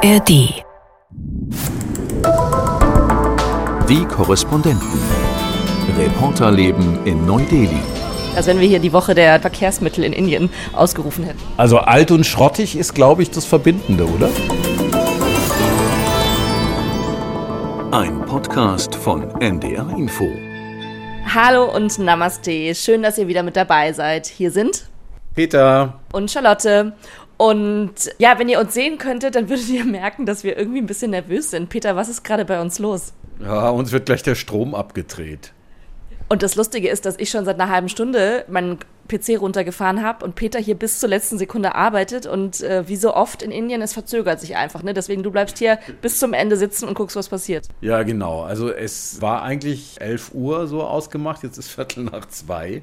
ARD. Die Korrespondenten. Reporterleben in Neu-Delhi. Als wenn wir hier die Woche der Verkehrsmittel in Indien ausgerufen hätten. Also alt und schrottig ist, glaube ich, das Verbindende, oder? Ein Podcast von NDR Info. Hallo und Namaste. Schön, dass ihr wieder mit dabei seid. Hier sind Peter. und Charlotte. Und ja, wenn ihr uns sehen könntet, dann würdet ihr merken, dass wir irgendwie ein bisschen nervös sind. Peter, was ist gerade bei uns los? Ja, uns wird gleich der Strom abgedreht. Und das Lustige ist, dass ich schon seit einer halben Stunde meinen PC runtergefahren habe und Peter hier bis zur letzten Sekunde arbeitet und äh, wie so oft in Indien, es verzögert sich einfach. Ne? Deswegen, du bleibst hier bis zum Ende sitzen und guckst, was passiert. Ja, genau. Also es war eigentlich 11 Uhr so ausgemacht, jetzt ist Viertel nach zwei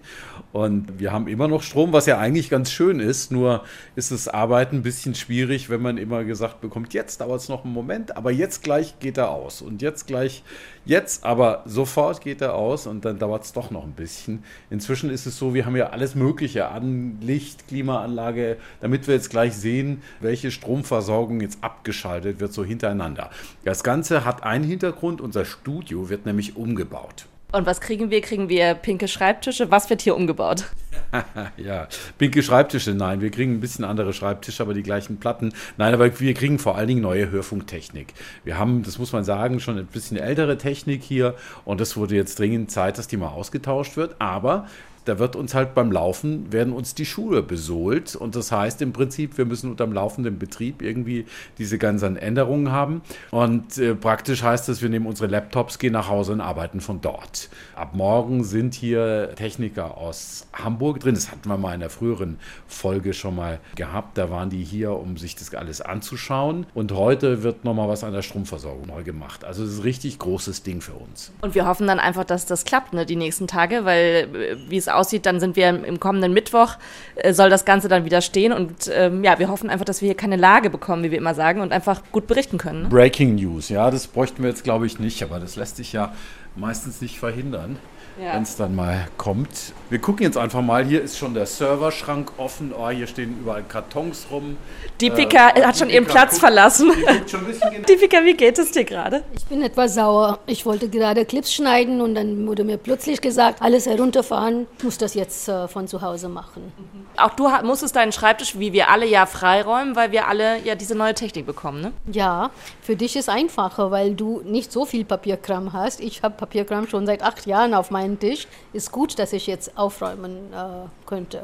und wir haben immer noch Strom, was ja eigentlich ganz schön ist. Nur ist das Arbeiten ein bisschen schwierig, wenn man immer gesagt bekommt, jetzt dauert es noch einen Moment, aber jetzt gleich geht er aus und jetzt gleich, jetzt aber sofort geht er aus und dann dauert es doch noch ein bisschen. Inzwischen ist es so, wir haben ja alles Mögliche an Licht, Klimaanlage, damit wir jetzt gleich sehen, welche Stromversorgung jetzt abgeschaltet wird, so hintereinander. Das Ganze hat einen Hintergrund, unser Studio wird nämlich umgebaut. Und was kriegen wir? Kriegen wir pinke Schreibtische? Was wird hier umgebaut? ja, pinke Schreibtische, nein, wir kriegen ein bisschen andere Schreibtische, aber die gleichen Platten. Nein, aber wir kriegen vor allen Dingen neue Hörfunktechnik. Wir haben, das muss man sagen, schon ein bisschen ältere Technik hier und es wurde jetzt dringend Zeit, dass die mal ausgetauscht wird. Aber da wird uns halt beim Laufen, werden uns die Schuhe besohlt. Und das heißt im Prinzip, wir müssen unter dem laufenden Betrieb irgendwie diese ganzen Änderungen haben. Und äh, praktisch heißt das, wir nehmen unsere Laptops, gehen nach Hause und arbeiten von dort. Ab morgen sind hier Techniker aus Hamburg drin. Das hatten wir mal in der früheren Folge schon mal gehabt. Da waren die hier, um sich das alles anzuschauen. Und heute wird nochmal was an der Stromversorgung neu gemacht. Also es ist ein richtig großes Ding für uns. Und wir hoffen dann einfach, dass das klappt, ne, die nächsten Tage, weil äh, wie es aussieht, dann sind wir im, kommenden Mittwoch, äh, soll das Ganze dann wieder stehen. Und ähm, ja, wir hoffen einfach, dass wir hier keine Lage bekommen, wie wir immer sagen, und einfach gut berichten können. Ne? Breaking News, ja, das bräuchten wir jetzt, glaube ich, nicht, aber das lässt sich ja meistens nicht verhindern, Ja. wenn es dann mal kommt. Wir gucken jetzt einfach mal, hier ist schon der Serverschrank offen, oh, hier stehen überall Kartons rum. Deepika Äh, hat schon ihren Deepika Platz guckt- verlassen. Bisschen genau. Deepika, wie geht es dir gerade? Ich bin etwas sauer. Ich wollte gerade Clips schneiden und dann wurde mir plötzlich gesagt, alles herunterfahren, ich muss das jetzt äh, von zu Hause machen. Auch du musstest deinen Schreibtisch, wie wir alle, ja freiräumen, weil wir alle ja diese neue Technik bekommen, ne? Ja, für dich ist einfacher, weil du nicht so viel Papierkram hast. Ich habe Papierkram schon seit acht Jahren auf meinem Tisch. Ist gut, dass ich jetzt aufräumen äh, könnte.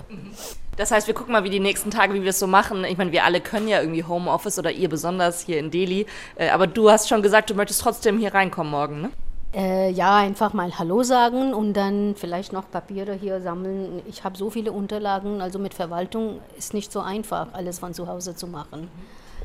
Das heißt, wir gucken mal, wie die nächsten Tage, wie wir es so machen. Ich meine, wir alle können ja irgendwie Homeoffice oder ihr besonders hier in Delhi. Äh, Aber du hast schon gesagt, du möchtest trotzdem hier reinkommen morgen, ne? Äh, ja, einfach mal Hallo sagen und dann vielleicht noch Papiere hier sammeln. Ich habe so viele Unterlagen, also mit Verwaltung ist nicht so einfach, alles von zu Hause zu machen.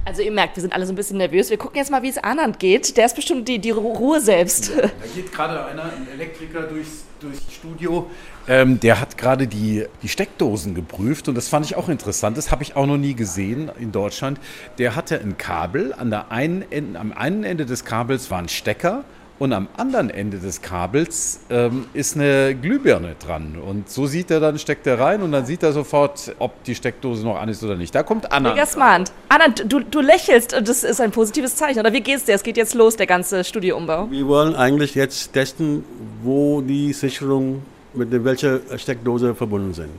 Also ihr merkt, wir sind alle so ein bisschen nervös. Wir gucken jetzt mal, wie es Anand geht. Der ist bestimmt die, die Ru- Ruhe selbst. Da geht gerade einer, ein Elektriker durchs, durchs Studio. Ähm, der hat gerade die, die Steckdosen geprüft und das fand ich auch interessant. Das habe ich auch noch nie gesehen in Deutschland. Der hatte ein Kabel. An der einen Ende, am einen Ende des Kabels war ein Stecker und am anderen Ende des Kabels ähm, ist eine Glühbirne dran. Und so sieht er dann, steckt er rein und dann sieht er sofort, ob die Steckdose noch an ist oder nicht. Da kommt Anna. Mega smart. Anand, du, du lächelst und das ist ein positives Zeichen. Oder wie geht's dir? Es geht jetzt los, der ganze Studioumbau. Wir wollen eigentlich jetzt testen, wo die Sicherung mit welcher Steckdose verbunden sind.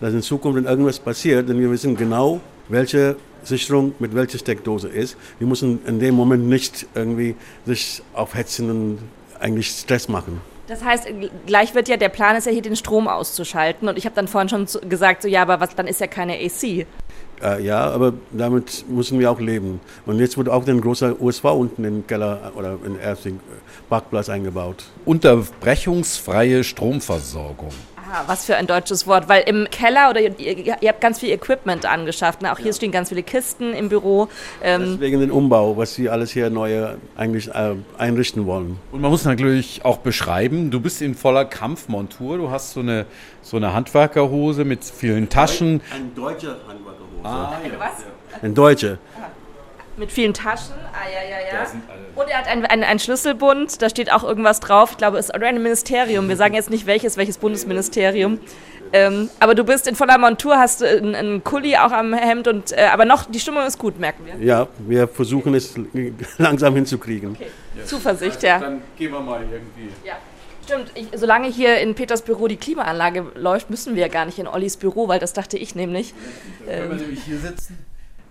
Dass in Zukunft, wenn irgendwas passiert, dann wir wissen genau, welche Sicherung mit welcher Steckdose ist. Wir müssen in dem Moment nicht irgendwie sich aufhetzen und eigentlich Stress machen. Das heißt, gleich wird ja, der Plan ist ja hier den Strom auszuschalten. Und ich habe dann vorhin schon zu- gesagt, so ja, aber was, dann ist ja keine AC. Äh, ja, aber damit müssen wir auch leben. Und jetzt wird auch ein großer USV unten im Keller oder im ersten Parkplatz eingebaut. Unterbrechungsfreie Stromversorgung. Ah, was für ein deutsches Wort. Weil im Keller oder ihr, ihr habt ganz viel Equipment angeschafft. Ne? Auch hier stehen ganz viele Kisten im Büro. Ähm, Wegen dem Umbau, was sie alles hier neu eigentlich äh, einrichten wollen. Und man muss natürlich auch beschreiben, du bist in voller Kampfmontur, du hast so eine, so eine Handwerkerhose mit vielen Taschen. Ein deutscher Handwerkerhose. was? Ein deutscher. Mit vielen Taschen. Ah, ja, ja, ja. Da sind alle. Und er hat einen ein, ein Schlüsselbund, da steht auch irgendwas drauf. Ich glaube, es ist ein Ministerium. Wir sagen jetzt nicht welches, welches Bundesministerium. Ähm, aber du bist in voller Montur, hast einen, einen Kuli auch am Hemd und äh, aber noch die Stimmung ist gut, merken wir. Ja, wir versuchen es langsam hinzukriegen. Okay. Zuversicht, ja. Dann gehen wir mal irgendwie. Ja. Stimmt, ich, solange hier in Peters Büro die Klimaanlage läuft, müssen wir ja gar nicht in Ollis Büro, weil das dachte ich nämlich. Können wir nämlich hier sitzen?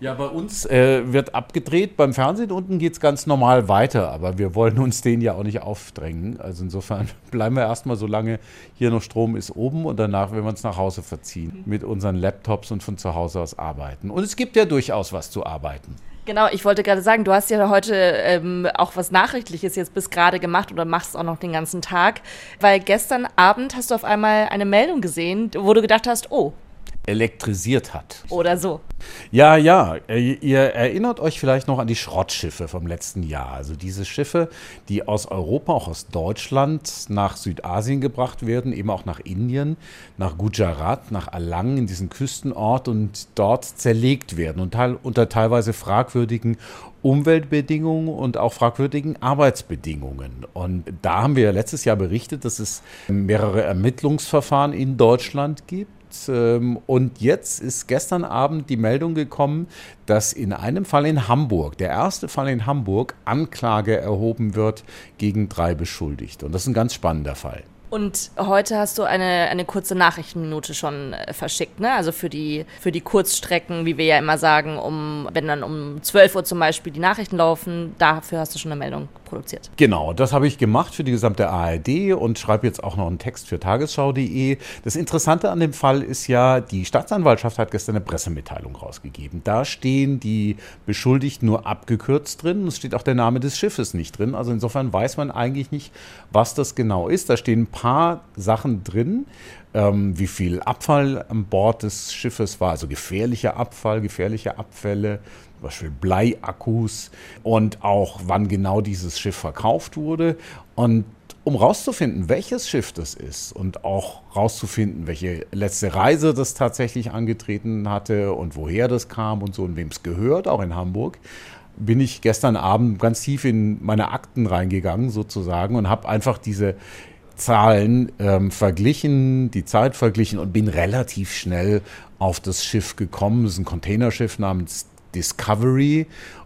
Ja, bei uns äh, wird abgedreht. Beim Fernsehen unten geht es ganz normal weiter, aber wir wollen uns den ja auch nicht aufdrängen. Also insofern bleiben wir erstmal, solange hier noch Strom ist, oben und danach, wenn wir uns nach Hause verziehen, mit unseren Laptops und von zu Hause aus arbeiten. Und es gibt ja durchaus was zu arbeiten. Genau, ich wollte gerade sagen, du hast ja heute ähm, auch was Nachrichtliches jetzt bis gerade gemacht oder machst auch noch den ganzen Tag, weil gestern Abend hast du auf einmal eine Meldung gesehen, wo du gedacht hast, oh, elektrisiert hat. Oder so. Ja, ja. Äh, ihr erinnert euch vielleicht noch an die Schrottschiffe vom letzten Jahr. Also diese Schiffe, die aus Europa, auch aus Deutschland nach Südasien gebracht werden, eben auch nach Indien, nach Gujarat, nach Alang, in diesen Küstenort und dort zerlegt werden und unter teilweise fragwürdigen Umweltbedingungen und auch fragwürdigen Arbeitsbedingungen. Und da haben wir letztes Jahr berichtet, dass es mehrere Ermittlungsverfahren in Deutschland gibt ähm, und jetzt ist gestern Abend die Meldung gekommen, dass in einem Fall in Hamburg, der erste Fall in Hamburg, Anklage erhoben wird gegen drei Beschuldigte. Und das ist ein ganz spannender Fall. Und heute hast du eine, eine kurze Nachrichtenminute schon äh, verschickt, ne? Also für die, für die Kurzstrecken, wie wir ja immer sagen, um, wenn dann um 12 Uhr zum Beispiel die Nachrichten laufen, dafür hast du schon eine Meldung produziert. Genau, das habe ich gemacht für die gesamte ARD und schreibe jetzt auch noch einen Text für tagesschau.de. Das Interessante an dem Fall ist ja, die Staatsanwaltschaft hat gestern eine Pressemitteilung rausgegeben. Da stehen die Beschuldigten nur abgekürzt drin. Es steht auch der Name des Schiffes nicht drin. Also insofern weiß man eigentlich nicht, was das genau ist. Da stehen ein paar Sachen drin, ähm, wie viel Abfall an Bord des Schiffes war, also gefährlicher Abfall, gefährliche Abfälle, Beispiel Bleiakkus und auch wann genau dieses Schiff verkauft wurde. Und um rauszufinden, welches Schiff das ist und auch rauszufinden, welche letzte Reise das tatsächlich angetreten hatte und woher das kam und so und wem es gehört, auch in Hamburg, bin ich gestern Abend ganz tief in meine Akten reingegangen sozusagen und habe einfach diese Zahlen ähm, verglichen, die Zeit verglichen und bin relativ schnell auf das Schiff gekommen. Es ist ein Containerschiff namens Discovery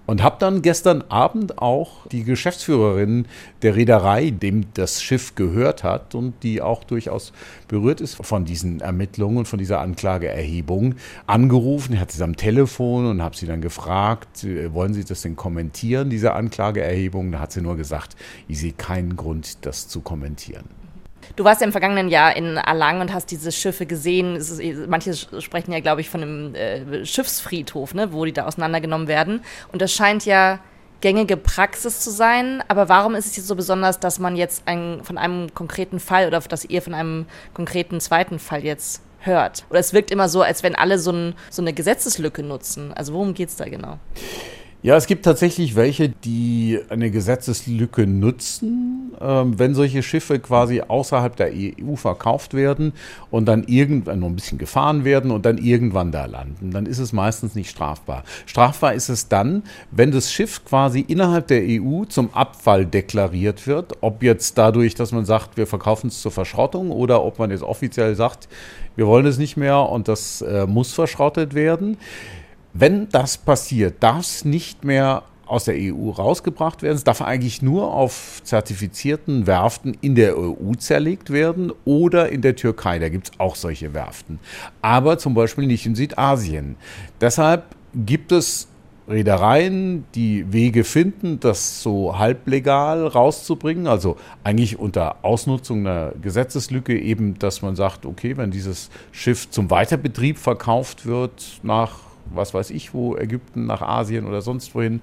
und habe dann gestern Abend auch die Geschäftsführerin der Reederei, dem das Schiff gehört hat und die auch durchaus berührt ist von diesen Ermittlungen und von dieser Anklageerhebung, angerufen. Ich hatte sie am Telefon und habe sie dann gefragt, äh, wollen Sie das denn kommentieren, diese Anklageerhebung? Da hat sie nur gesagt, ich sehe keinen Grund, das zu kommentieren. Du warst ja im vergangenen Jahr in Alang und hast diese Schiffe gesehen. Ist, manche sprechen ja, glaube ich, von einem äh, Schiffsfriedhof, ne, wo die da auseinandergenommen werden. Und das scheint ja gängige Praxis zu sein. Aber warum ist es jetzt so besonders, dass man jetzt ein, von einem konkreten Fall oder dass ihr von einem konkreten zweiten Fall jetzt hört? Oder es wirkt immer so, als wenn alle so, ein, so eine Gesetzeslücke nutzen. Also worum geht es da genau? Ja, es gibt tatsächlich welche, die eine Gesetzeslücke nutzen, wenn solche Schiffe quasi außerhalb der EU verkauft werden und dann irgendwann nur ein bisschen gefahren werden und dann irgendwann da landen. Dann ist es meistens nicht strafbar. Strafbar ist es dann, wenn das Schiff quasi innerhalb der EU zum Abfall deklariert wird, ob jetzt dadurch, dass man sagt, wir verkaufen es zur Verschrottung oder ob man jetzt offiziell sagt, wir wollen es nicht mehr und das äh, muss verschrottet werden. Wenn das passiert, darf es nicht mehr aus der EU rausgebracht werden. Es darf eigentlich nur auf zertifizierten Werften in der EU zerlegt werden oder in der Türkei. Da gibt es auch solche Werften. Aber zum Beispiel nicht in Südasien. Deshalb gibt es Reedereien, die Wege finden, das so halblegal rauszubringen, also eigentlich unter Ausnutzung einer Gesetzeslücke eben, dass man sagt, okay, wenn dieses Schiff zum Weiterbetrieb verkauft wird nach was weiß ich wo, Ägypten, nach Asien oder sonst wohin.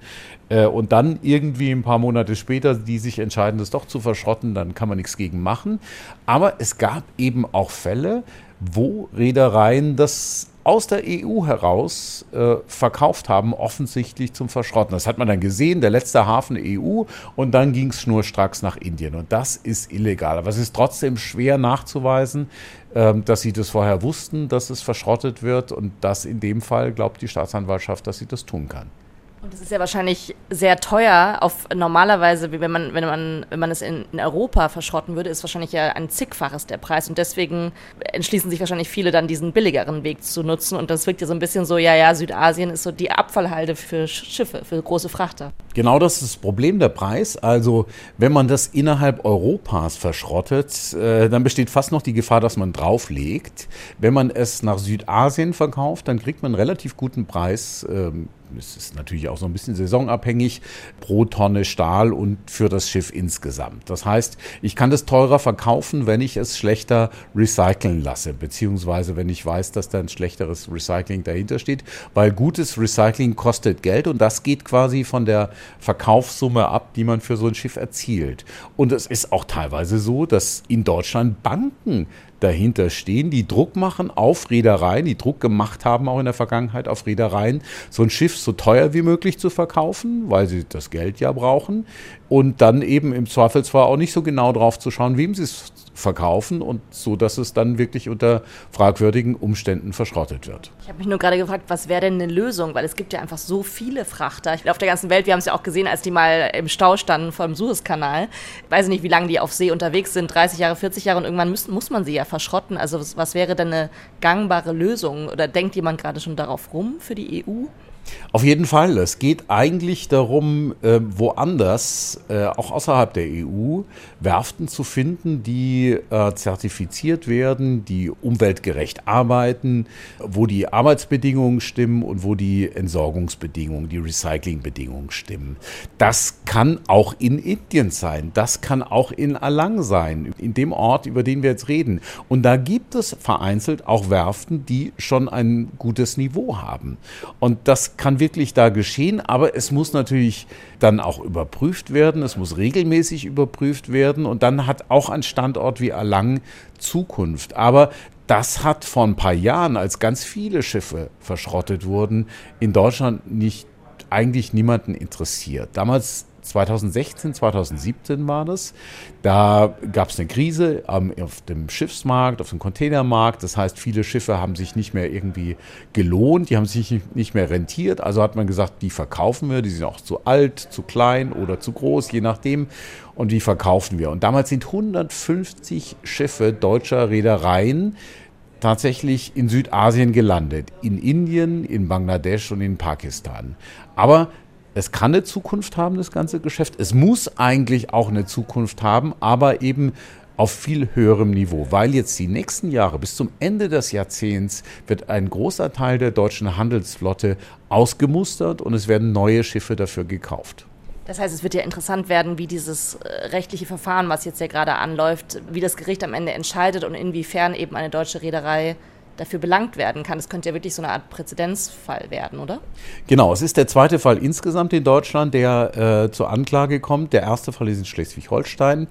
Äh, und dann irgendwie ein paar Monate später, die sich entscheiden, das doch zu verschrotten, dann kann man nichts gegen machen. Aber es gab eben auch Fälle, wo Reedereien das aus der EU heraus äh, verkauft haben, offensichtlich zum Verschrotten. Das hat man dann gesehen, der letzte Hafen EU und dann ging es schnurstracks nach Indien. Und das ist illegal. Aber es ist trotzdem schwer nachzuweisen, äh, dass sie das vorher wussten, dass es verschrottet wird und dass in dem Fall glaubt die Staatsanwaltschaft, dass sie das tun kann. Und es ist ja wahrscheinlich sehr teuer. Auf normalerweise, wenn man, wenn man, wenn man es in, in Europa verschrotten würde, ist wahrscheinlich ja ein zigfaches der Preis. Und deswegen entschließen sich wahrscheinlich viele dann diesen billigeren Weg zu nutzen. Und das wirkt ja so ein bisschen so, ja, ja, Südasien ist so die Abfallhalde für Schiffe, für große Frachter. Genau das ist das Problem der Preis. Also wenn man das innerhalb Europas verschrottet, äh, dann besteht fast noch die Gefahr, dass man drauflegt. Wenn man es nach Südasien verkauft, dann kriegt man einen relativ guten Preis. Ähm, es ist natürlich auch so ein bisschen saisonabhängig, pro Tonne Stahl und für das Schiff insgesamt. Das heißt, ich kann das teurer verkaufen, wenn ich es schlechter recyceln lasse, beziehungsweise wenn ich weiß, dass da ein schlechteres Recycling dahinter steht, weil gutes Recycling kostet Geld und das geht quasi von der Verkaufssumme ab, die man für so ein Schiff erzielt. Und es ist auch teilweise so, dass in Deutschland Banken dahinter stehen, die Druck machen auf Reedereien, die Druck gemacht haben auch in der Vergangenheit auf Reedereien, so ein Schiff so teuer wie möglich zu verkaufen, weil sie das Geld ja brauchen und dann eben im Zweifelsfall auch nicht so genau drauf zu schauen, wem sie es verkaufen und so, dass es dann wirklich unter fragwürdigen Umständen verschrottet wird. Ich habe mich nur gerade gefragt, was wäre denn eine Lösung? Weil es gibt ja einfach so viele Frachter. Ich, auf der ganzen Welt, wir haben es ja auch gesehen, als die mal im Stau standen vor dem Suezkanal. Ich weiß nicht, wie lange die auf See unterwegs sind, 30 Jahre, 40 Jahre und irgendwann müssen, muss man sie ja verschrotten. Also was, was wäre denn eine gangbare Lösung? Oder denkt jemand gerade schon darauf rum für die EU? Auf jeden Fall. Es geht eigentlich darum, äh, woanders, äh, auch außerhalb der EU, Werften zu finden, die äh, zertifiziert werden, die umweltgerecht arbeiten, wo die Arbeitsbedingungen stimmen und wo die Entsorgungsbedingungen, die Recyclingbedingungen stimmen. Das kann auch in Indien sein. Das kann auch in Alang sein, in dem Ort, über den wir jetzt reden. Und da gibt es vereinzelt auch Werften, die schon ein gutes Niveau haben. Und das kann wirklich da geschehen, aber es muss natürlich dann auch überprüft werden, es muss regelmäßig überprüft werden und dann hat auch ein Standort wie Erlangen Zukunft. Aber das hat vor ein paar Jahren, als ganz viele Schiffe verschrottet wurden, in Deutschland nicht eigentlich niemanden interessiert. Damals 2016, 2017 war das. Da gab es eine Krise ähm, auf dem Schiffsmarkt, auf dem Containermarkt. Das heißt, viele Schiffe haben sich nicht mehr irgendwie gelohnt, die haben sich nicht mehr rentiert. Also hat man gesagt, die verkaufen wir, die sind auch zu alt, zu klein oder zu groß, je nachdem. Und die verkaufen wir. Und damals sind 150 Schiffe deutscher Reedereien tatsächlich in Südasien gelandet. In Indien, in Bangladesch und in Pakistan. Aber es kann eine Zukunft haben, das ganze Geschäft. Es muss eigentlich auch eine Zukunft haben, aber eben auf viel höherem Niveau, weil jetzt die nächsten Jahre bis zum Ende des Jahrzehnts wird ein großer Teil der deutschen Handelsflotte ausgemustert und es werden neue Schiffe dafür gekauft. Das heißt, es wird ja interessant werden, wie dieses äh, rechtliche Verfahren, was jetzt ja gerade anläuft, wie das Gericht am Ende entscheidet und inwiefern eben eine deutsche Reederei dafür belangt werden kann. Es könnte ja wirklich so eine Art Präzedenzfall werden, oder? Genau, es ist der zweite Fall insgesamt in Deutschland, der äh, zur Anklage kommt. Der erste Fall ist in Schleswig-Holstein.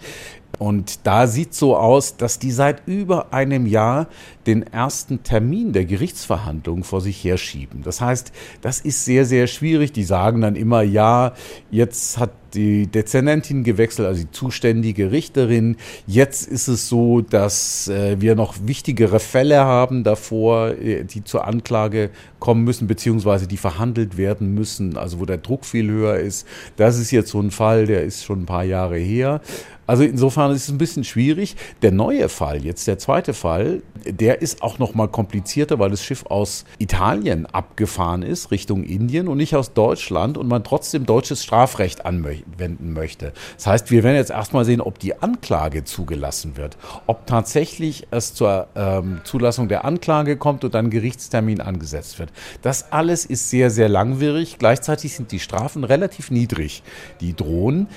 Und da sieht so aus, dass die seit über einem Jahr den ersten Termin der Gerichtsverhandlung vor sich herschieben. Das heißt, das ist sehr, sehr schwierig. Die sagen dann immer, ja, jetzt hat die Dezernentin gewechselt, also die zuständige Richterin. Jetzt ist es so, dass äh, wir noch wichtigere Fälle haben davor, äh, die zur Anklage kommen müssen, beziehungsweise die verhandelt werden müssen, also wo der Druck viel höher ist. Das ist jetzt so ein Fall, der ist schon ein paar Jahre her. Also insofern ist es ein bisschen schwierig. Der neue Fall, jetzt der zweite Fall, der ist auch noch mal komplizierter, weil das Schiff aus Italien abgefahren ist Richtung Indien und nicht aus Deutschland und man trotzdem deutsches Strafrecht anwenden möchte. Das heißt, wir werden jetzt erstmal sehen, ob die Anklage zugelassen wird, ob tatsächlich es zur ähm, Zulassung der Anklage kommt und dann Gerichtstermin angesetzt wird. Das alles ist sehr, sehr langwierig. Gleichzeitig sind die Strafen relativ niedrig, die drohen.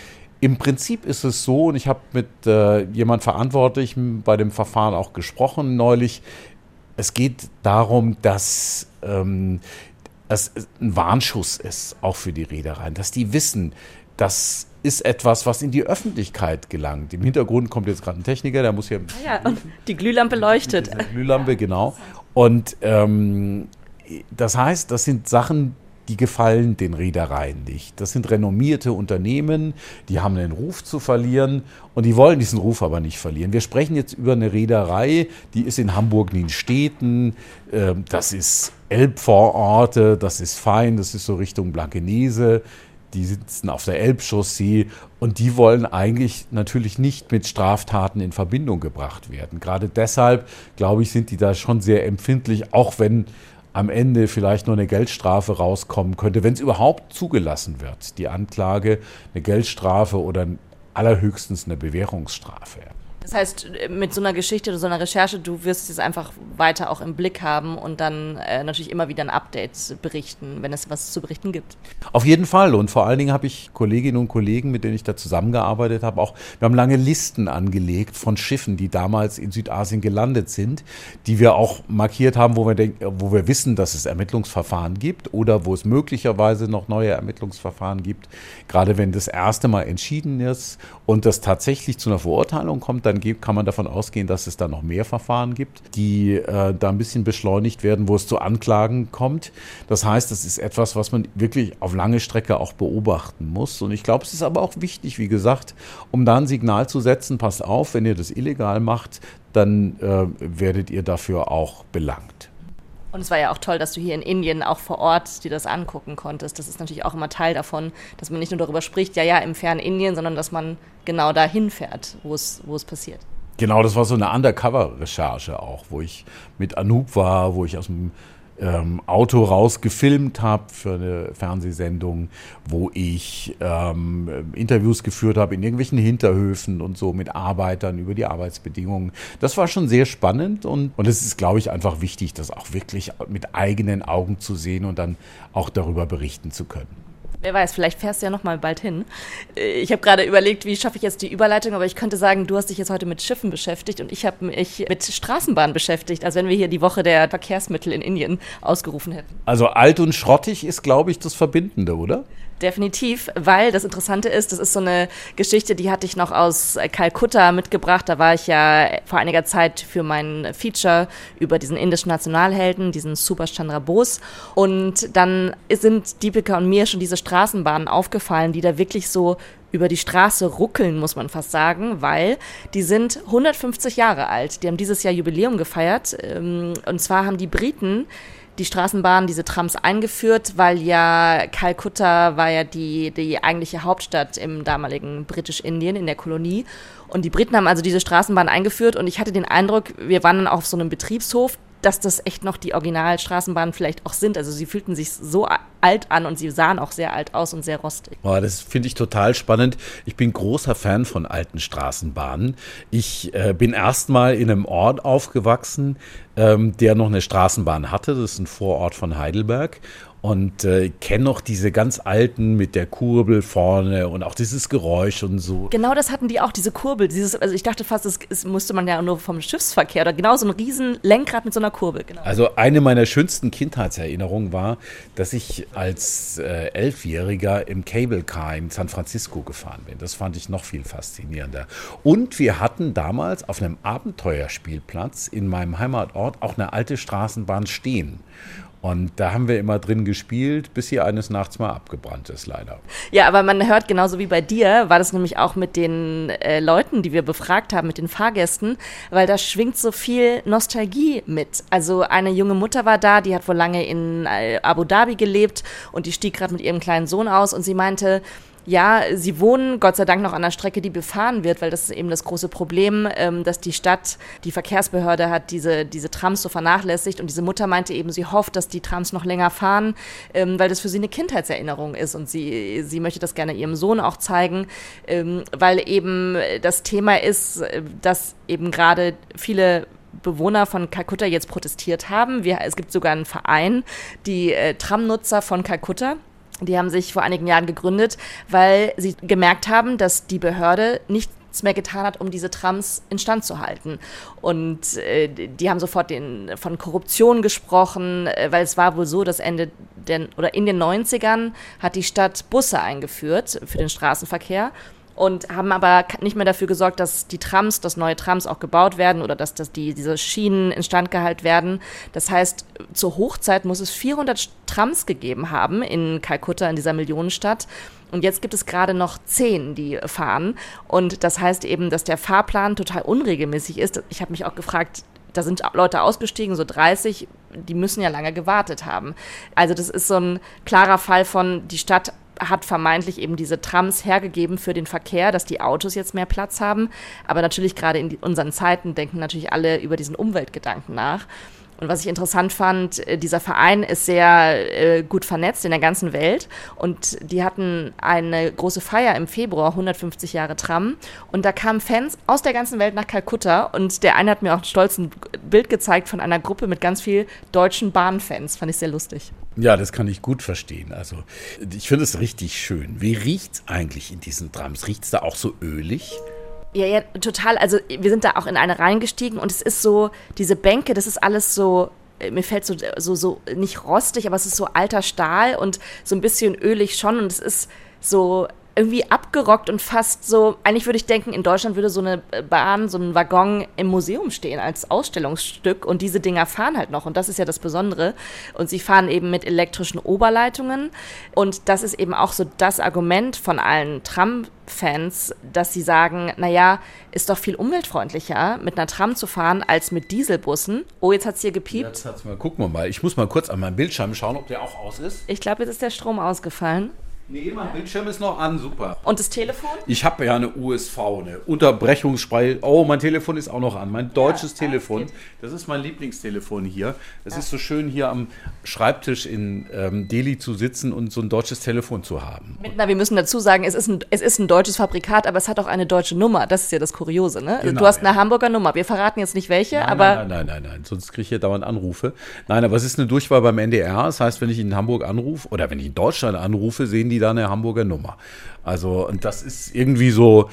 Im Prinzip ist es so, und ich habe mit äh, jemand Verantwortlichem bei dem Verfahren auch gesprochen neulich, es geht darum, dass ähm, es ein Warnschuss ist, auch für die Reedereien, dass die wissen, das ist etwas, was in die Öffentlichkeit gelangt. Im Hintergrund kommt jetzt gerade ein Techniker, der muss hier. Ah ja, und die Glühlampe leuchtet. Die Glühlampe, genau. Und ähm, das heißt, das sind Sachen, die gefallen den Reedereien nicht. Das sind renommierte Unternehmen, die haben den Ruf zu verlieren und die wollen diesen Ruf aber nicht verlieren. Wir sprechen jetzt über eine Reederei, die ist in Hamburg-Nienstädten, äh, das ist Elbvororte, das ist fein, das ist so Richtung Blankenese die sitzen auf der Elbchaussee und die wollen eigentlich natürlich nicht mit Straftaten in Verbindung gebracht werden. Gerade deshalb, glaube ich, sind die da schon sehr empfindlich, auch wenn am Ende vielleicht nur eine Geldstrafe rauskommen könnte, wenn es überhaupt zugelassen wird, die Anklage, eine Geldstrafe oder allerhöchstens eine Bewährungsstrafe. Das heißt, mit so einer Geschichte oder so einer Recherche, du wirst es einfach weiter auch im Blick haben und dann äh, natürlich immer wieder ein Update berichten, wenn es was zu berichten gibt. Auf jeden Fall. Und vor allen Dingen habe ich Kolleginnen und Kollegen, mit denen ich da zusammengearbeitet habe, auch, wir haben lange Listen angelegt von Schiffen, die damals in Südasien gelandet sind, die wir auch markiert haben, wo wir, denken, wo wir wissen, dass es Ermittlungsverfahren gibt oder wo es möglicherweise noch neue Ermittlungsverfahren gibt. Gerade wenn das erste Mal entschieden ist und das tatsächlich zu einer Verurteilung kommt, dann kann man davon ausgehen, dass es da noch mehr Verfahren gibt, die äh, da ein bisschen beschleunigt werden, wo es zu Anklagen kommt. Das heißt, das ist etwas, was man wirklich auf lange Strecke auch beobachten muss. Und ich glaube, es ist aber auch wichtig, wie gesagt, um da ein Signal zu setzen, passt auf, wenn ihr das illegal macht, dann äh, werdet ihr dafür auch belangt. Und es war ja auch toll, dass du hier in Indien auch vor Ort dir das angucken konntest. Das ist natürlich auch immer Teil davon, dass man nicht nur darüber spricht, ja, ja, im fernen Indien, sondern dass man genau dahin fährt, wo es, passiert. Genau, das war so eine Undercover-Recherche auch, wo ich mit Anoop war, wo ich aus dem ähm, Auto raus gefilmt habe für eine Fernsehsendung, wo ich ähm, Interviews geführt habe in irgendwelchen Hinterhöfen und so mit Arbeitern über die Arbeitsbedingungen. Das war schon sehr spannend und, und es ist, glaube ich, einfach wichtig, das auch wirklich mit eigenen Augen zu sehen und dann auch darüber berichten zu können. Wer weiß, vielleicht fährst du ja noch mal bald hin. Äh, ich habe gerade überlegt, wie schaffe ich jetzt die Überleitung, aber ich könnte sagen, du hast dich jetzt heute mit Schiffen beschäftigt und ich habe mich mit Straßenbahnen beschäftigt, als wenn wir hier die Woche der Verkehrsmittel in Indien ausgerufen hätten. Also alt und schrottig ist, glaube ich, das Verbindende, oder? Definitiv, weil das Interessante ist, das ist so eine Geschichte, die hatte ich noch aus Kalkutta mitgebracht. Da war ich ja vor einiger Zeit für mein Feature über diesen indischen Nationalhelden, diesen Subhash Chandra Bose. Und dann sind Deepika und mir schon diese Straßenbahnen aufgefallen, die da wirklich so über die Straße ruckeln, muss man fast sagen, weil die sind 150 Jahre alt. Die haben dieses Jahr Jubiläum gefeiert. Ähm, und zwar haben die Briten die Straßenbahn, diese Trams eingeführt, weil ja Kalkutta war ja die, die eigentliche Hauptstadt im damaligen Britisch-Indien, in der Kolonie. Und die Briten haben also diese Straßenbahn eingeführt und ich hatte den Eindruck, wir waren dann auf so einem Betriebshof, dass das echt noch die Originalstraßenbahnen vielleicht auch sind. Also sie fühlten sich so alt an und sie sahen auch sehr alt aus und sehr rostig. Boah, das finde ich total spannend. Ich bin großer Fan von alten Straßenbahnen. Ich äh, bin erstmal in einem Ort aufgewachsen, ähm, der noch eine Straßenbahn hatte. Das ist ein Vorort von Heidelberg und äh, kenne noch diese ganz alten mit der Kurbel vorne und auch dieses Geräusch und so. Genau das hatten die auch, diese Kurbel. Dieses, also ich dachte fast, das, das musste man ja nur vom Schiffsverkehr oder genau so ein riesen Lenkrad mit so einer Kurbel. Genau. Also eine meiner schönsten Kindheitserinnerungen war, dass ich als äh, Elfjähriger im Cable Car in San Francisco gefahren bin. Das fand ich noch viel faszinierender. Und wir hatten damals auf einem Abenteuerspielplatz in meinem Heimatort auch eine alte Straßenbahn stehen. Und da haben wir immer drin gespielt, bis hier eines Nachts mal abgebrannt ist, leider. Ja, aber man hört genauso wie bei dir, war das nämlich auch mit den äh, Leuten, die wir befragt haben, mit den Fahrgästen, weil da schwingt so viel Nostalgie mit. Also eine junge Mutter war da, die hat wohl lange in äh, Abu Dhabi gelebt und die stieg gerade mit ihrem kleinen Sohn aus und sie meinte, ja, sie wohnen Gott sei Dank noch an der Strecke, die befahren wird, weil das ist eben das große Problem, ähm, dass die Stadt, die Verkehrsbehörde hat diese, diese Trams so vernachlässigt und diese Mutter meinte eben, sie hofft, dass die Trams noch länger fahren, ähm, weil das für sie eine Kindheitserinnerung ist und sie, sie möchte das gerne ihrem Sohn auch zeigen, ähm, weil eben das Thema ist, dass eben gerade viele Bewohner von Kalkutta jetzt protestiert haben. Wir, es gibt sogar einen Verein, die äh, Tramnutzer von Kalkutta. Die haben sich vor einigen Jahren gegründet, weil sie gemerkt haben, dass die Behörde nichts mehr getan hat, um diese Trams instand zu halten. Und äh, die haben sofort den, von Korruption gesprochen, äh, weil es war wohl so, dass Ende den, oder in den 90ern hat die Stadt Busse eingeführt für den Straßenverkehr. Und haben aber nicht mehr dafür gesorgt, dass die Trams, dass neue Trams auch gebaut werden oder dass, dass die, diese Schienen instand gehalten werden. Das heißt, zur Hochzeit muss es 400 Trams gegeben haben in Kalkutta, in dieser Millionenstadt. Und jetzt gibt es gerade noch zehn, die fahren. Und das heißt eben, dass der Fahrplan total unregelmäßig ist. Ich habe mich auch gefragt, da sind Leute ausgestiegen, so 30, die müssen ja lange gewartet haben. Also das ist so ein klarer Fall von, die Stadt hat vermeintlich eben diese Trams hergegeben für den Verkehr, dass die Autos jetzt mehr Platz haben. Aber natürlich gerade in unseren Zeiten denken natürlich alle über diesen Umweltgedanken nach. Und was ich interessant fand, äh, dieser Verein ist sehr äh, gut vernetzt in der ganzen Welt und die hatten eine große Feier im Februar, 150 Jahre Tram und da kamen Fans aus der ganzen Welt nach Kalkutta und der eine hat mir auch ein stolzes Bild gezeigt von einer Gruppe mit ganz viel deutschen Bahnfans, fand ich sehr lustig. Ja, das kann ich gut verstehen. Also, ich finde es richtig schön. Wie riecht es eigentlich in diesen Trams? Riecht es da auch so ölig? Ja, ja, total. Also wir sind da auch in eine reingestiegen und es ist so, diese Bänke, das ist alles so, äh, mir fällt so, so, so nicht rostig, aber es ist so alter Stahl und so ein bisschen ölig schon und es ist so irgendwie abgerockt und fast so, eigentlich würde ich denken, in Deutschland würde so eine Bahn, so ein Waggon im Museum stehen als Ausstellungsstück und diese Dinger fahren halt noch und das ist ja das Besondere. Und sie fahren eben mit elektrischen Oberleitungen und das ist eben auch so das Argument von allen Tram-Fans, dass sie sagen, naja, ist doch viel umweltfreundlicher, mit einer Tram zu fahren, als mit Dieselbussen. Oh, jetzt hat es hier gepiept. Jetzt hat's mal, gucken wir mal. Ich muss mal kurz an meinen Bildschirm schauen, ob der auch aus ist. Ich glaube, jetzt ist der Strom ausgefallen. Nee, mein Bildschirm ist noch an, super. Und das Telefon? Ich habe ja eine USV, eine Unterbrechungsspray. Oh, mein Telefon ist auch noch an. Mein deutsches Ja, Telefon. das ist mein Lieblingstelefon hier. Es ist so schön, hier am Schreibtisch in ähm, Delhi zu sitzen und so ein deutsches Telefon zu haben. Na, wir müssen dazu sagen, es ist, ein, es ist ein deutsches Fabrikat, aber es hat auch eine deutsche Nummer. Das ist ja das Kuriose, ne? Genau, du hast eine ja. Hamburger Nummer. Wir verraten jetzt nicht welche, Nein, aber nein, nein, nein, nein, nein. Sonst kriege ich hier dauernd Anrufe. Nein, aber es ist eine Durchwahl beim NDR. Das heißt, wenn ich in Hamburg anrufe oder wenn ich in Deutschland anrufe, sehen die da eine Hamburger Nummer. Also, und das ist irgendwie so,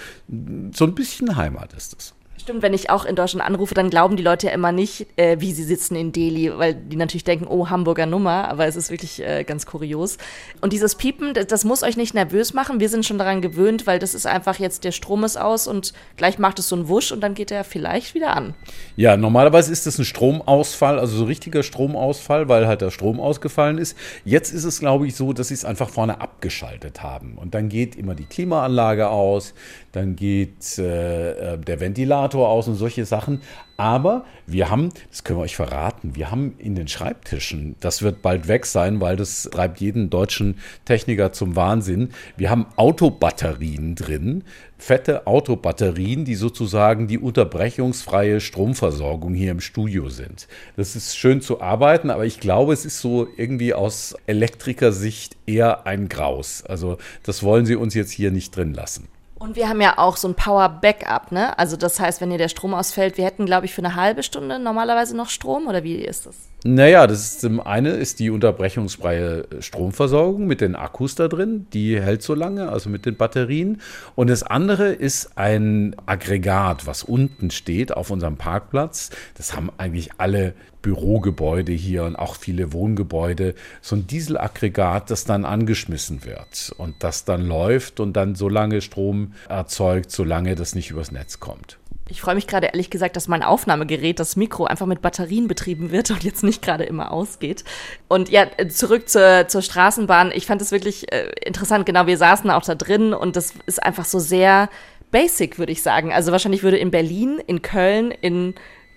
so ein bisschen Heimat ist es. Stimmt, wenn ich auch in Deutschland anrufe, dann glauben die Leute ja immer nicht, äh, wie sie sitzen in Delhi, weil die natürlich denken, oh, Hamburger Nummer, aber es ist wirklich äh, ganz kurios. Und dieses Piepen, das, das muss euch nicht nervös machen. Wir sind schon daran gewöhnt, weil das ist einfach jetzt, der Strom ist aus und gleich macht es so einen Wusch und dann geht er vielleicht wieder an. Ja, normalerweise ist das ein Stromausfall, also so richtiger Stromausfall, weil halt der Strom ausgefallen ist. Jetzt ist es, glaube ich, so, dass sie es einfach vorne abgeschaltet haben. Und dann geht immer die Klimaanlage aus, dann geht äh, äh, der Ventilator aus und solche Sachen. Aber wir haben, das können wir euch verraten, wir haben in den Schreibtischen, das wird bald weg sein, weil das treibt jeden deutschen Techniker zum Wahnsinn. Wir haben Autobatterien drin, fette Autobatterien, die sozusagen die unterbrechungsfreie Stromversorgung hier im Studio sind. Das ist schön zu arbeiten, aber ich glaube, es ist so irgendwie aus Elektrikersicht eher ein Graus. Also das wollen sie uns jetzt hier nicht drin lassen. Und wir haben ja auch so ein Power-Backup, ne? Also das heißt, wenn dir der Strom ausfällt, wir hätten, glaube ich, für eine halbe Stunde normalerweise noch Strom, oder wie ist das? Naja, das ist, das eine ist die unterbrechungsfreie Stromversorgung mit den Akkus da drin, die hält so lange, also mit den Batterien. Und das andere ist ein Aggregat, was unten steht auf unserem Parkplatz. Das haben eigentlich alle Bürogebäude hier und auch viele Wohngebäude. So ein Dieselaggregat, das dann angeschmissen wird und das dann läuft und dann so lange Strom erzeugt, solange das nicht übers Netz kommt. Ich freue mich gerade ehrlich gesagt, dass mein Aufnahmegerät, das Mikro, einfach mit Batterien betrieben wird und jetzt nicht gerade immer ausgeht. Und ja, zurück zur, zur Straßenbahn. Ich fand es wirklich äh, interessant. Genau, wir saßen auch da drin und das ist einfach so sehr basic, würde ich sagen. Also wahrscheinlich würde in Berlin, in Köln, in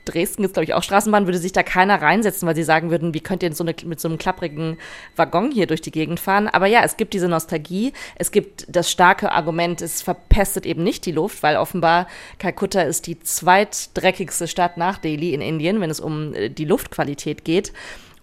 Dresden gibt es, glaube ich, auch Straßenbahn, würde sich da keiner reinsetzen, weil sie sagen würden, wie könnt ihr so eine, mit so einem klapprigen Waggon hier durch die Gegend fahren? Aber ja, es gibt diese Nostalgie. Es gibt das starke Argument, es verpestet eben nicht die Luft, weil offenbar Kalkutta ist die zweitdreckigste Stadt nach Delhi in Indien, wenn es um äh, die Luftqualität geht.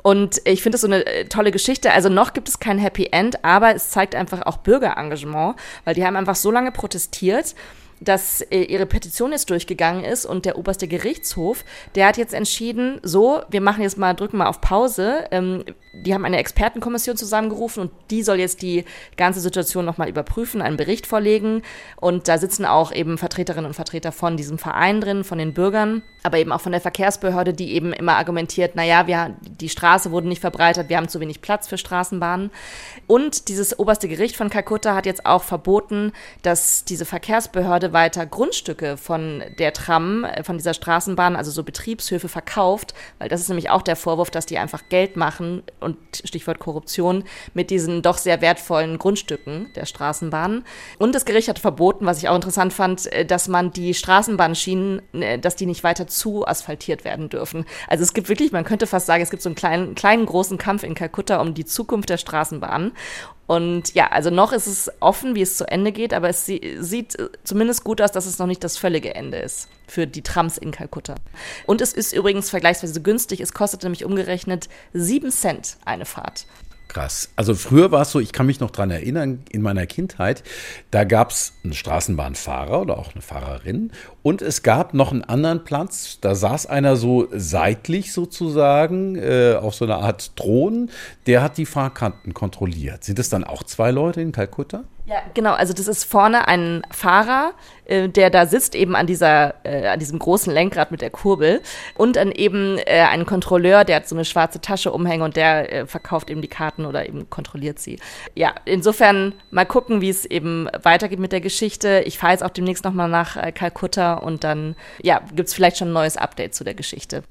Und ich finde das so eine äh, tolle Geschichte. Also noch gibt es kein Happy End, aber es zeigt einfach auch Bürgerengagement, weil die haben einfach so lange protestiert dass äh, ihre Petition jetzt durchgegangen ist und der oberste Gerichtshof, der hat jetzt entschieden, so, wir machen jetzt mal, drücken mal auf Pause. Ähm, die haben eine Expertenkommission zusammengerufen und die soll jetzt die ganze Situation nochmal überprüfen, einen Bericht vorlegen. Und da sitzen auch eben Vertreterinnen und Vertreter von diesem Verein drin, von den Bürgern, aber eben auch von der Verkehrsbehörde, die eben immer argumentiert, naja, wir, die Straße wurde nicht verbreitert, wir haben zu wenig Platz für Straßenbahnen. Und dieses oberste Gericht von Kalkutta hat jetzt auch verboten, dass diese Verkehrsbehörde weiter Grundstücke von der Tram, äh, von dieser Straßenbahn, also so Betriebshöfe verkauft, weil das ist nämlich auch der Vorwurf, dass die einfach Geld machen und Stichwort Korruption mit diesen doch sehr wertvollen Grundstücken der Straßenbahnen. Und das Gericht hat verboten, was ich auch interessant fand, äh, dass man die Straßenbahnschienen, äh, dass die nicht weiter zu asphaltiert werden dürfen. Also es gibt wirklich, man könnte fast sagen, es gibt so einen kleinen, kleinen großen Kampf in Kalkutta um die Zukunft der Straßenbahn. Und ja, also noch ist es offen, wie es zu Ende geht, aber es sieht zumindest gut aus, dass es noch nicht das völlige Ende ist für die Trams in Kalkutta. Und es ist übrigens vergleichsweise günstig. Es kostet nämlich umgerechnet sieben Cent eine Fahrt. Krass. Also früher war es so, ich kann mich noch daran erinnern, in meiner Kindheit, da gab es einen Straßenbahnfahrer oder auch eine Fahrerin und es gab noch einen anderen Platz, da saß einer so seitlich sozusagen äh, auf so einer Art Thron, der hat die Fahrkarten kontrolliert. Sind es dann auch zwei Leute in Kalkutta? Ja, genau. Also das ist vorne ein Fahrer, äh, der da sitzt, eben an dieser, äh, an diesem großen Lenkrad mit der Kurbel und dann eben äh, ein Kontrolleur, der hat so eine schwarze Tasche umhängen und der äh, verkauft eben die Karten oder eben kontrolliert sie. Ja, insofern mal gucken, wie es eben weitergeht mit der Geschichte. Ich fahre jetzt auch demnächst nochmal nach äh, Kalkutta und dann, ja, gibt es vielleicht schon ein neues Update zu der Geschichte.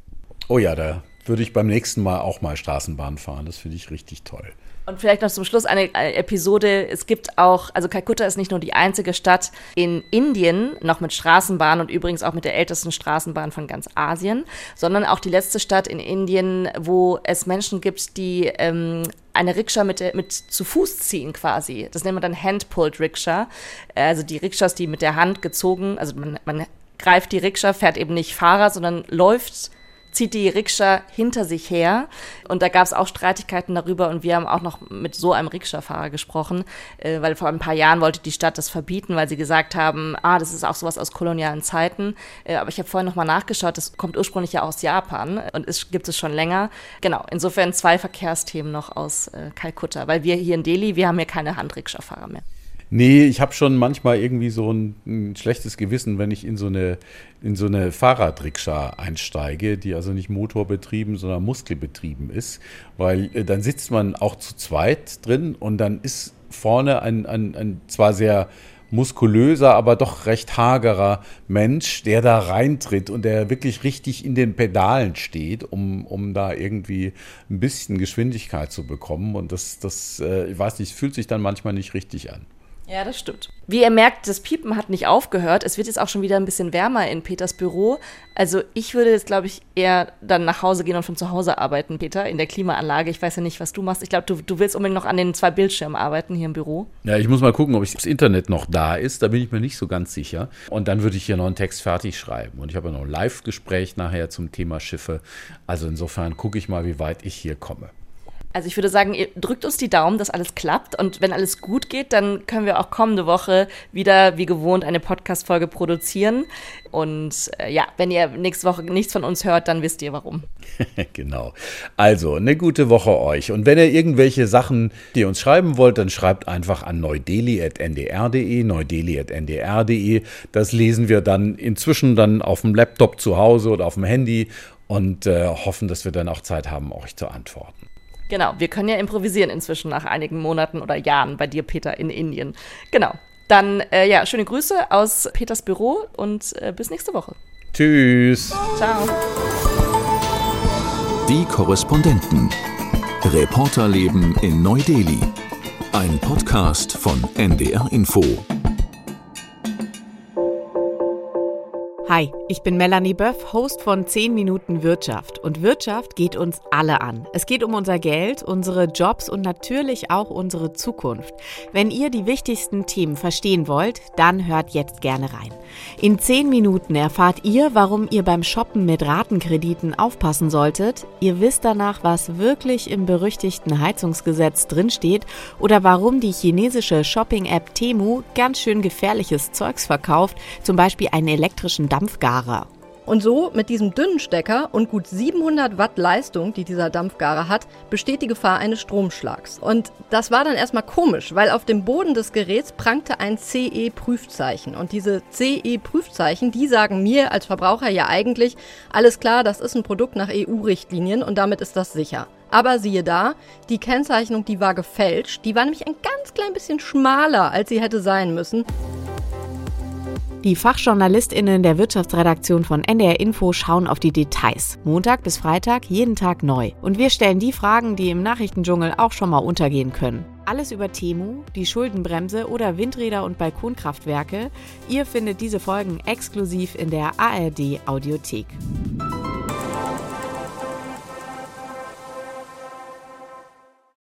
Oh ja, da würde ich beim nächsten Mal auch mal Straßenbahn fahren. Das finde ich richtig toll. Und vielleicht noch zum Schluss eine Episode. Es gibt auch, also Kalkutta ist nicht nur die einzige Stadt in Indien, noch mit Straßenbahn und übrigens auch mit der ältesten Straßenbahn von ganz Asien, sondern auch die letzte Stadt in Indien, wo es Menschen gibt, die ähm, eine Rikscha mit, mit zu Fuß ziehen quasi. Das nennt man dann Hand-Pulled Rikscha. Also die Rikschas, die mit der Hand gezogen, also man, man greift die Rikscha, fährt eben nicht Fahrer, sondern läuft zieht die Rikscha hinter sich her. Und da gab es auch Streitigkeiten darüber und wir haben auch noch mit so einem Rikscha-Fahrer gesprochen, äh, weil vor ein paar Jahren wollte die Stadt das verbieten, weil sie gesagt haben, ah, das ist auch sowas aus kolonialen Zeiten. Äh, aber ich habe vorhin nochmal nachgeschaut, das kommt ursprünglich ja aus Japan und es gibt es schon länger. Genau, insofern zwei Verkehrsthemen noch aus äh, Kalkutta, weil wir hier in Delhi, wir haben hier keine Handrikscha-Fahrer mehr. Nee, ich habe schon manchmal irgendwie so ein, ein, schlechtes Gewissen, wenn ich in so eine, in so eine Fahrradrikscha einsteige, die also nicht motorbetrieben, sondern muskelbetrieben ist, weil äh, dann sitzt man auch zu zweit drin und dann ist vorne ein, ein, ein zwar sehr muskulöser, aber doch recht hagerer Mensch, der da reintritt und der wirklich richtig in den Pedalen steht, um, um da irgendwie ein bisschen Geschwindigkeit zu bekommen. Und das, das äh, ich weiß nicht, fühlt sich dann manchmal nicht richtig an. Ja, das stimmt. Wie ihr merkt, das Piepen hat nicht aufgehört. Es wird jetzt auch schon wieder ein bisschen wärmer in Peters Büro. Also ich würde jetzt, glaube ich, eher dann nach Hause gehen und von zu Hause arbeiten, Peter, in der Klimaanlage. Ich weiß ja nicht, was du machst. Ich glaube, du, du willst unbedingt noch an den zwei Bildschirmen arbeiten hier im Büro. Ja, ich muss mal gucken, ob das Internet noch da ist. Da bin ich mir nicht so ganz sicher. Und dann würde ich hier noch einen Text fertig schreiben. Und ich habe ja noch ein Live-Gespräch nachher zum Thema Schiffe. Also insofern gucke ich mal, wie weit ich hier komme. Also ich würde sagen, ihr drückt uns die Daumen, dass alles klappt. Und wenn alles gut geht, dann können wir auch kommende Woche wieder wie gewohnt eine Podcast-Folge produzieren. Und äh, ja, wenn ihr nächste Woche nichts von uns hört, dann wisst ihr warum. genau. Also, eine gute Woche euch. Und wenn ihr irgendwelche Sachen, die uns schreiben wollt, dann schreibt einfach an neudeli.ndr.de, neudeli.ndr.de. Das lesen wir dann inzwischen dann auf dem Laptop zu Hause oder auf dem Handy und äh, hoffen, dass wir dann auch Zeit haben, euch zu antworten. Genau, wir können ja improvisieren inzwischen nach einigen Monaten oder Jahren bei dir, Peter, in Indien. Genau. Dann, äh, ja, schöne Grüße aus Peters Büro und äh, bis nächste Woche. Tschüss. Ciao. Die Korrespondenten. Reporterleben in Neu-Delhi. Ein Podcast von NDR Info. Hi, ich bin Melanie Böff, Host von 10 Minuten Wirtschaft. Und Wirtschaft geht uns alle an. Es geht um unser Geld, unsere Jobs und natürlich auch unsere Zukunft. Wenn ihr die wichtigsten Themen verstehen wollt, dann hört jetzt gerne rein. In 10 Minuten erfahrt ihr, warum ihr beim Shoppen mit Ratenkrediten aufpassen solltet. Ihr wisst danach, was wirklich im berüchtigten Heizungsgesetz drinsteht oder warum die chinesische Shopping-App Temu ganz schön gefährliches Zeugs verkauft, zum Beispiel einen elektrischen Dampfgarer. Und so mit diesem dünnen Stecker und gut 700 Watt Leistung, die dieser Dampfgarer hat, besteht die Gefahr eines Stromschlags. Und das war dann erstmal komisch, weil auf dem Boden des Geräts prangte ein CE-Prüfzeichen. Und diese CE-Prüfzeichen, die sagen mir als Verbraucher ja eigentlich, alles klar, das ist ein Produkt nach EU-Richtlinien und damit ist das sicher. Aber siehe da, die Kennzeichnung, die war gefälscht. Die war nämlich ein ganz klein bisschen schmaler, als sie hätte sein müssen. Die FachjournalistInnen der Wirtschaftsredaktion von NDR Info schauen auf die Details. Montag bis Freitag jeden Tag neu. Und wir stellen die Fragen, die im Nachrichtendschungel auch schon mal untergehen können. Alles über Temu, die Schuldenbremse oder Windräder und Balkonkraftwerke. Ihr findet diese Folgen exklusiv in der ARD Audiothek.